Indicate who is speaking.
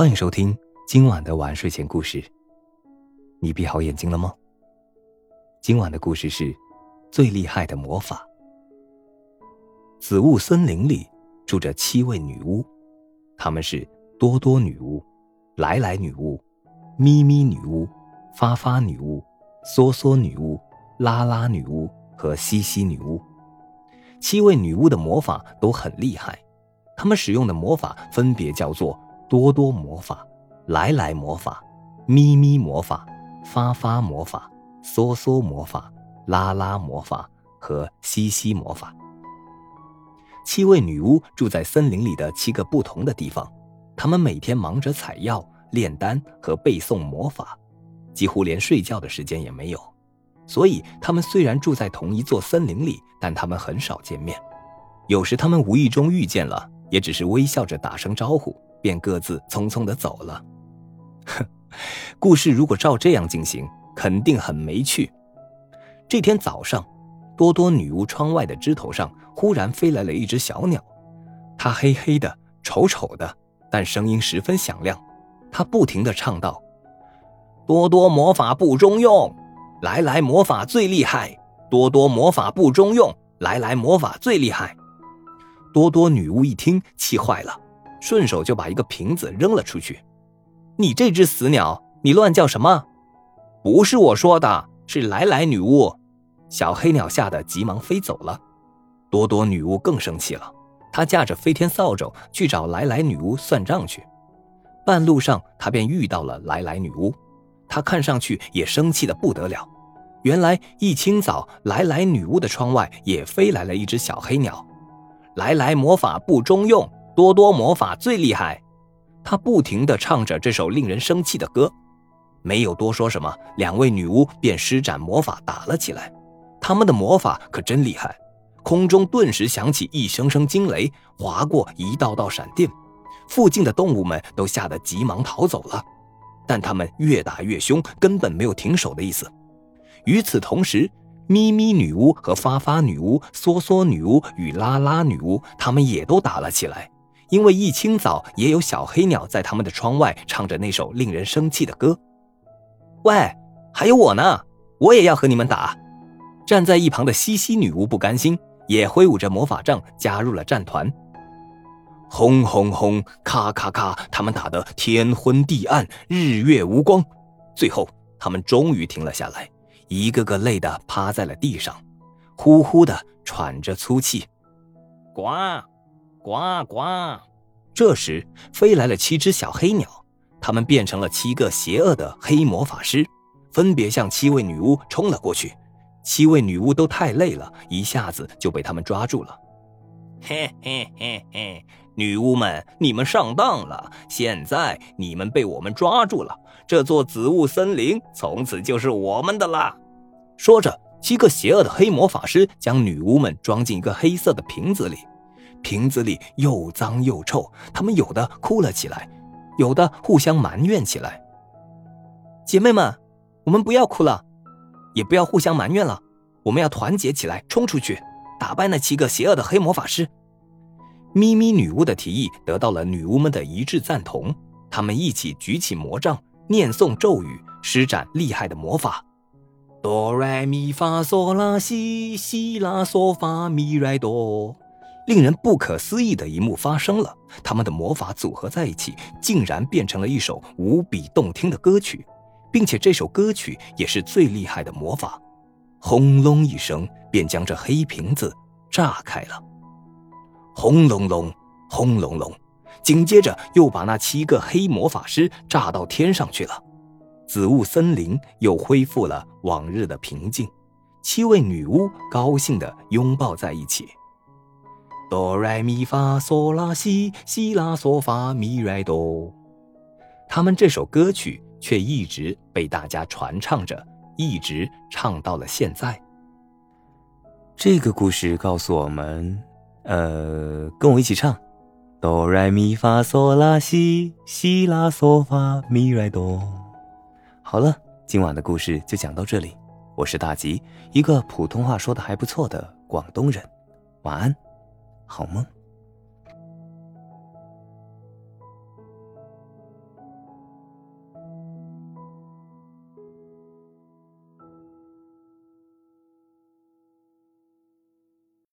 Speaker 1: 欢迎收听今晚的晚睡前故事。你闭好眼睛了吗？今晚的故事是最厉害的魔法。紫雾森林里住着七位女巫，她们是多多女巫、来来女巫、咪咪女巫、发发女巫、梭梭女巫、拉拉女巫和西西女巫。七位女巫的魔法都很厉害，她们使用的魔法分别叫做多多魔法、来来魔法、咪咪魔法、发发魔法、梭梭魔法、拉拉魔法和西西魔法。七位女巫住在森林里的七个不同的地方，她们每天忙着采药、炼丹和背诵魔法，几乎连睡觉的时间也没有。所以，她们虽然住在同一座森林里，但她们很少见面。有时他们无意中遇见了，也只是微笑着打声招呼，便各自匆匆的走了。哼，故事如果照这样进行，肯定很没趣。这天早上，多多女巫窗外的枝头上忽然飞来了一只小鸟，它黑黑的、丑丑的，但声音十分响亮。它不停的唱道：“多多魔法不中用。”来来魔法最厉害，多多魔法不中用。来来魔法最厉害。多多女巫一听，气坏了，顺手就把一个瓶子扔了出去。你这只死鸟，你乱叫什么？不是我说的，是来来女巫。小黑鸟吓得急忙飞走了。多多女巫更生气了，她驾着飞天扫帚去找来来女巫算账去。半路上，她便遇到了来来女巫。他看上去也生气的不得了。原来一清早，来来女巫的窗外也飞来了一只小黑鸟。来来魔法不中用，多多魔法最厉害。他不停地唱着这首令人生气的歌，没有多说什么，两位女巫便施展魔法打了起来。他们的魔法可真厉害，空中顿时响起一声声惊雷，划过一道道闪电，附近的动物们都吓得急忙逃走了。但他们越打越凶，根本没有停手的意思。与此同时，咪咪女巫和发发女巫、梭梭女巫与拉拉女巫，他们也都打了起来。因为一清早，也有小黑鸟在他们的窗外唱着那首令人生气的歌。喂，还有我呢，我也要和你们打！站在一旁的西西女巫不甘心，也挥舞着魔法杖加入了战团。轰轰轰！咔咔咔！他们打得天昏地暗，日月无光。最后，他们终于停了下来，一个个累得趴在了地上，呼呼的喘着粗气。呱，呱呱！这时，飞来了七只小黑鸟，它们变成了七个邪恶的黑魔法师，分别向七位女巫冲了过去。七位女巫都太累了，一下子就被他们抓住了。嘿嘿嘿嘿！女巫们，你们上当了！现在你们被我们抓住了，这座紫雾森林从此就是我们的啦！说着，七个邪恶的黑魔法师将女巫们装进一个黑色的瓶子里，瓶子里又脏又臭，他们有的哭了起来，有的互相埋怨起来。姐妹们，我们不要哭了，也不要互相埋怨了，我们要团结起来，冲出去！打败那七个邪恶的黑魔法师，咪咪女巫的提议得到了女巫们的一致赞同。她们一起举起魔杖，念诵咒语，施展厉害的魔法。哆来咪发嗦拉西，西拉嗦发咪来哆。令人不可思议的一幕发生了，他们的魔法组合在一起，竟然变成了一首无比动听的歌曲，并且这首歌曲也是最厉害的魔法。轰隆一声，便将这黑瓶子炸开了。轰隆隆，轰隆隆，紧接着又把那七个黑魔法师炸到天上去了。紫雾森林又恢复了往日的平静。七位女巫高兴地拥抱在一起。哆来咪发嗦拉西，西拉嗦发咪来哆。他们这首歌曲却一直被大家传唱着。一直唱到了现在。
Speaker 2: 这个故事告诉我们，呃，跟我一起唱：哆来咪发嗦拉西，西拉嗦发咪来哆。好了，今晚的故事就讲到这里。我是大吉，一个普通话说的还不错的广东人。晚安，好梦。